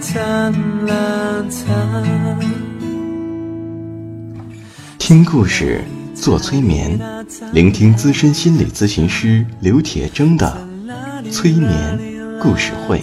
啦哩哒啦哒。听故事，做催眠，聆听资深心理咨询师刘铁铮的催眠故事会。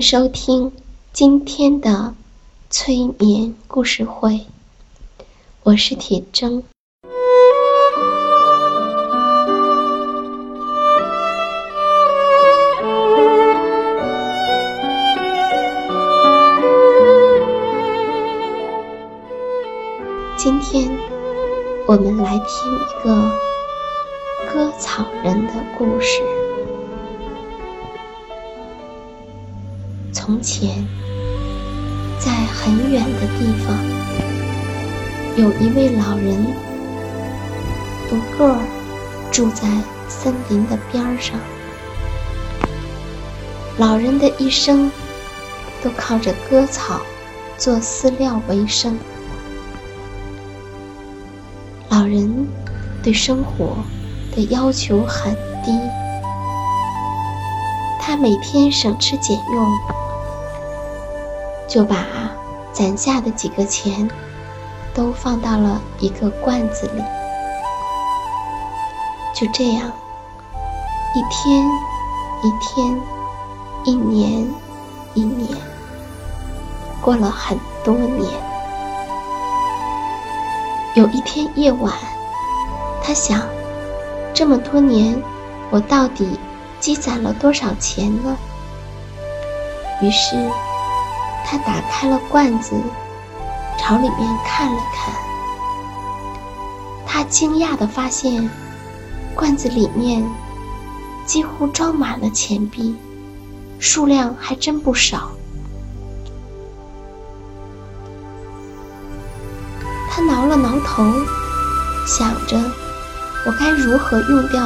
收听今天的催眠故事会，我是铁铮。今天我们来听一个割草人的故事。从前，在很远的地方，有一位老人，独个儿住在森林的边儿上。老人的一生都靠着割草做饲料为生。老人对生活的要求很低，他每天省吃俭用。就把攒下的几个钱都放到了一个罐子里。就这样，一天一天，一年一年，过了很多年。有一天夜晚，他想：这么多年，我到底积攒了多少钱呢？于是。他打开了罐子，朝里面看了看。他惊讶地发现，罐子里面几乎装满了钱币，数量还真不少。他挠了挠头，想着：我该如何用掉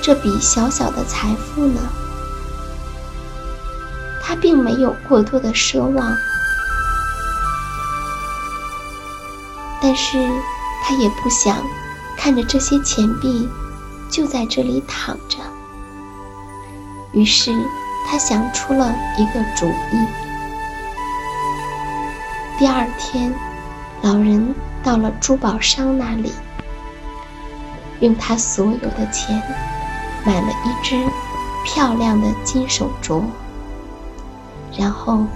这笔小小的财富呢？他并没有过多的奢望，但是他也不想看着这些钱币就在这里躺着。于是他想出了一个主意。第二天，老人到了珠宝商那里，用他所有的钱买了一只漂亮的金手镯。然后，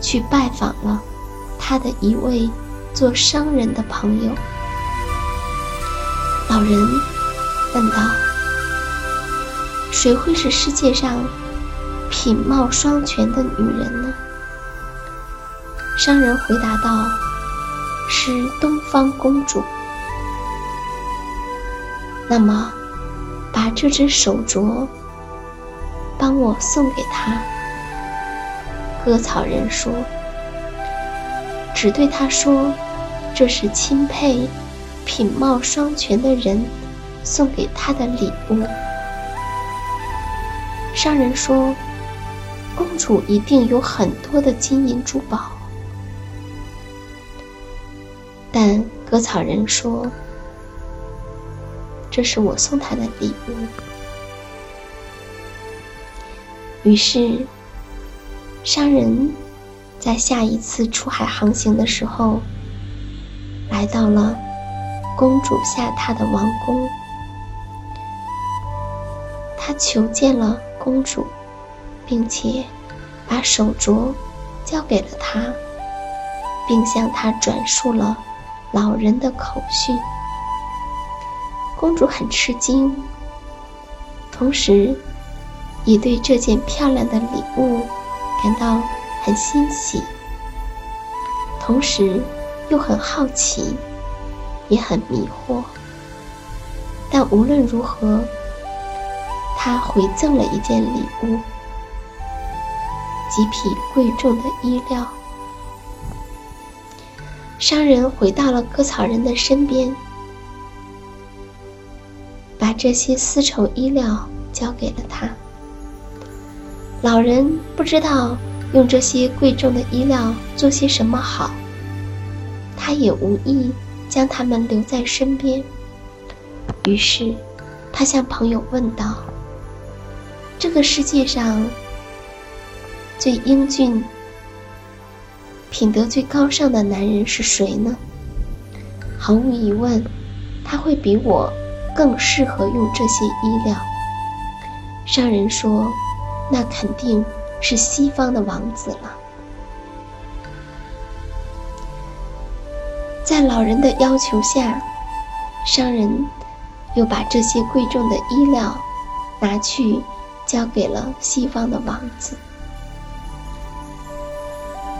去拜访了他的一位做商人的朋友。老人问道：“谁会是世界上品貌双全的女人呢？”商人回答道：“是东方公主。”那么，把这只手镯帮我送给她。割草人说：“只对他说，这是钦佩、品貌双全的人送给他的礼物。”商人说：“公主一定有很多的金银珠宝。”但割草人说：“这是我送她的礼物。”于是，商人在下一次出海航行的时候，来到了公主下榻的王宫。他求见了公主，并且把手镯交给了她，并向她转述了老人的口讯。公主很吃惊，同时也对这件漂亮的礼物感到很欣喜，同时又很好奇，也很迷惑。但无论如何。他回赠了一件礼物，几匹贵重的衣料。商人回到了割草人的身边，把这些丝绸衣料交给了他。老人不知道用这些贵重的衣料做些什么好，他也无意将它们留在身边。于是，他向朋友问道。这个世界上最英俊、品德最高尚的男人是谁呢？毫无疑问，他会比我更适合用这些衣料。商人说：“那肯定是西方的王子了。”在老人的要求下，商人又把这些贵重的衣料拿去。交给了西方的王子。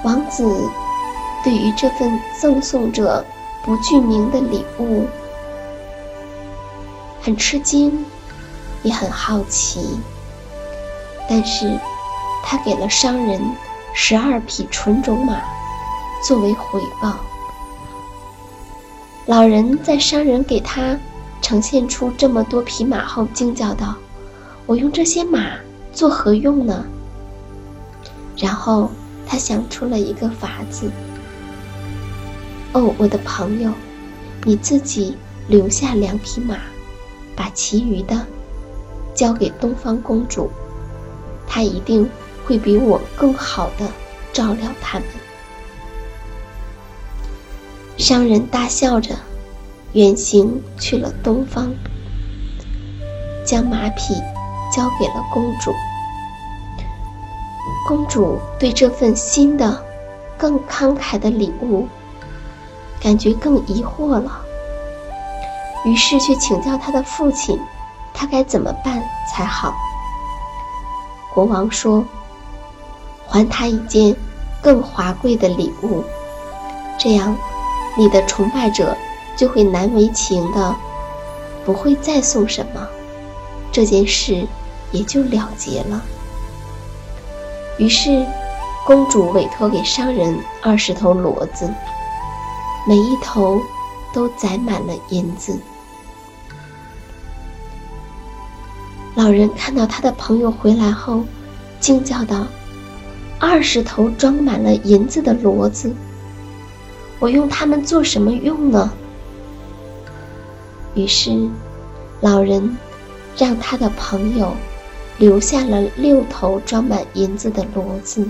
王子对于这份赠送者不具名的礼物很吃惊，也很好奇。但是，他给了商人十二匹纯种马作为回报。老人在商人给他呈现出这么多匹马后，惊叫道。我用这些马做何用呢？然后他想出了一个法子。哦，我的朋友，你自己留下两匹马，把其余的交给东方公主，他一定会比我更好的照料他们。商人大笑着，远行去了东方，将马匹。交给了公主。公主对这份新的、更慷慨的礼物，感觉更疑惑了。于是去请教她的父亲，他该怎么办才好？国王说：“还他一件更华贵的礼物，这样你的崇拜者就会难为情的，不会再送什么。这件事。”也就了结了。于是，公主委托给商人二十头骡子，每一头都载满了银子。老人看到他的朋友回来后，惊叫道：“二十头装满了银子的骡子，我用它们做什么用呢？”于是，老人让他的朋友。留下了六头装满银子的骡子，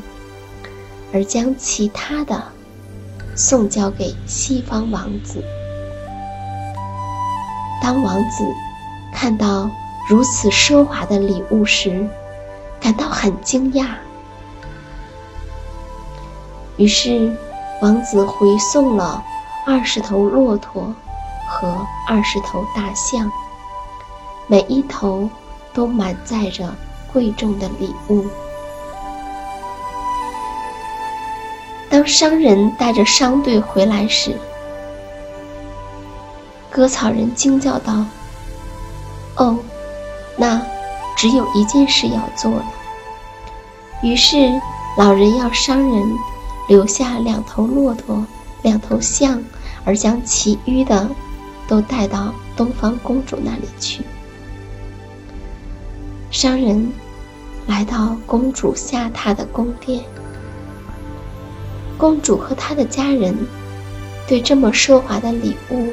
而将其他的送交给西方王子。当王子看到如此奢华的礼物时，感到很惊讶。于是，王子回送了二十头骆驼和二十头大象，每一头。都满载着贵重的礼物。当商人带着商队回来时，割草人惊叫道：“哦，只有一件事要做了。”于是老人要商人留下两头骆驼、两头象，而将其余的都带到东方公主那里去。商人来到公主下榻的宫殿。公主和她的家人对这么奢华的礼物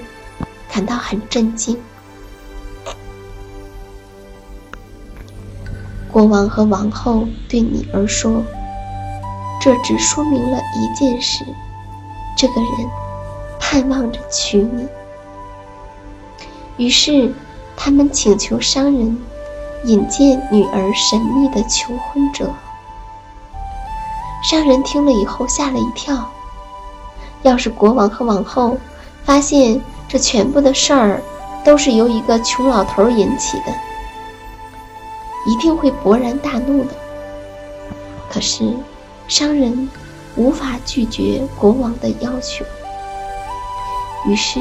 感到很震惊。国王和王后对女儿说：“这只说明了一件事，这个人盼望着娶你。”于是，他们请求商人引荐女儿神秘的求婚者。商人听了以后吓了一跳，要是国王和王后发现这全部的事儿都是由一个穷老头引起的，一定会勃然大怒的。可是，商人无法拒绝国王的要求，于是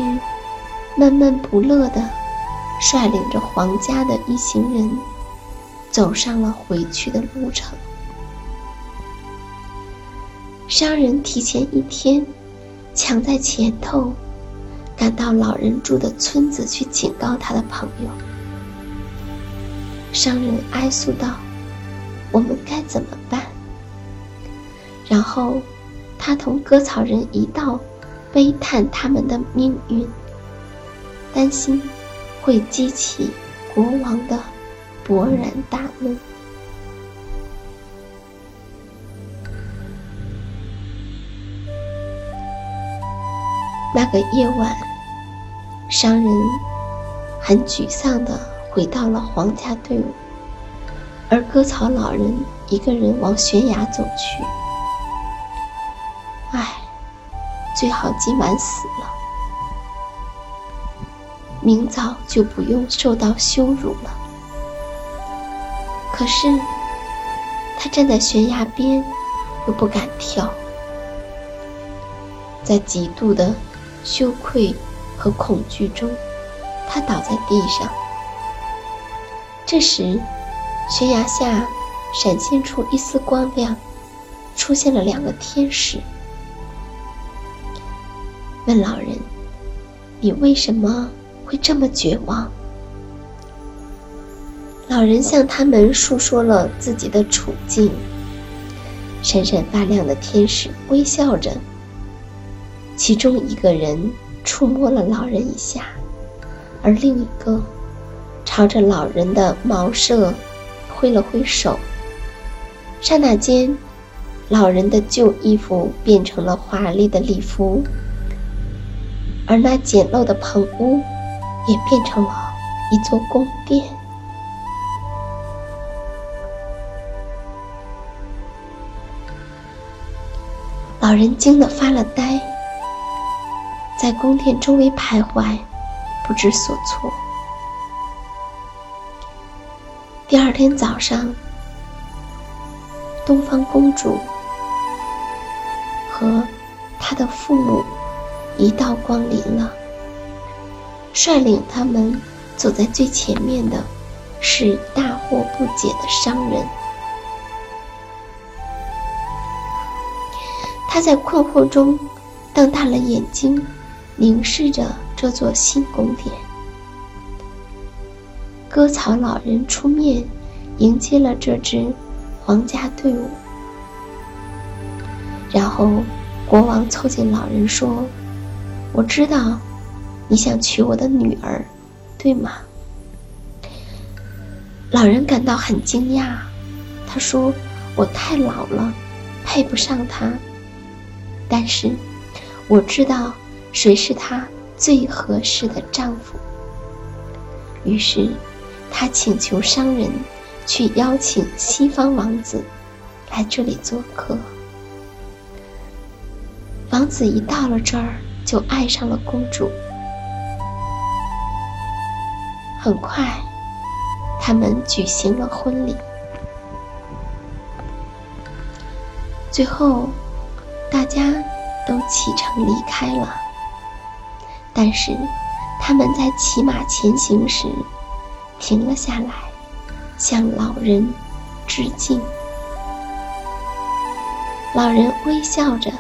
闷闷不乐的率领着皇家的一行人走上了回去的路程。商人提前一天，抢在前头，赶到老人住的村子去警告他的朋友。商人哀诉道：“我们该怎么办？”然后，他同割草人一道悲叹他们的命运，担心会激起国王的勃然大怒。那个夜晚，商人很沮丧的回到了皇家队伍，而割草老人一个人往悬崖走去。唉，最好今晚死了，明早就不用受到羞辱了。可是，他站在悬崖边，又不敢跳，在极度的。羞愧和恐惧中，他倒在地上。这时，悬崖下闪现出一丝光亮，出现了两个天使，问老人：“你为什么会这么绝望？”老人向他们述说了自己的处境。闪闪发亮的天使微笑着。其中一个人触摸了老人一下，而另一个朝着老人的茅舍挥了挥手。刹那间，老人的旧衣服变成了华丽的礼服，而那简陋的棚屋也变成了一座宫殿。老人惊得发了呆。在宫殿周围徘徊，不知所措。第二天早上，东方公主和她的父母一道光临了。率领他们走在最前面的是大惑不解的商人，他在困惑中瞪大了眼睛。凝视着这座新宫殿，割草老人出面迎接了这支皇家队伍。然后，国王凑近老人说：“我知道你想娶我的女儿，对吗？”老人感到很惊讶，他说：“我太老了，配不上她。但是，我知道。”谁是她最合适的丈夫？于是，他请求商人去邀请西方王子来这里做客。王子一到了这儿，就爱上了公主。很快，他们举行了婚礼。最后，大家都启程离开了。但是，他们在骑马前行时，停了下来，向老人致敬。老人微笑着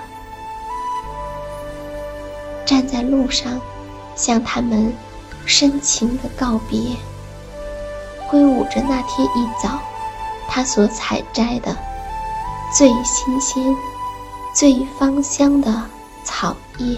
站在路上，向他们深情的告别，挥舞着那天一早他所采摘的最新鲜、最芳香的草叶。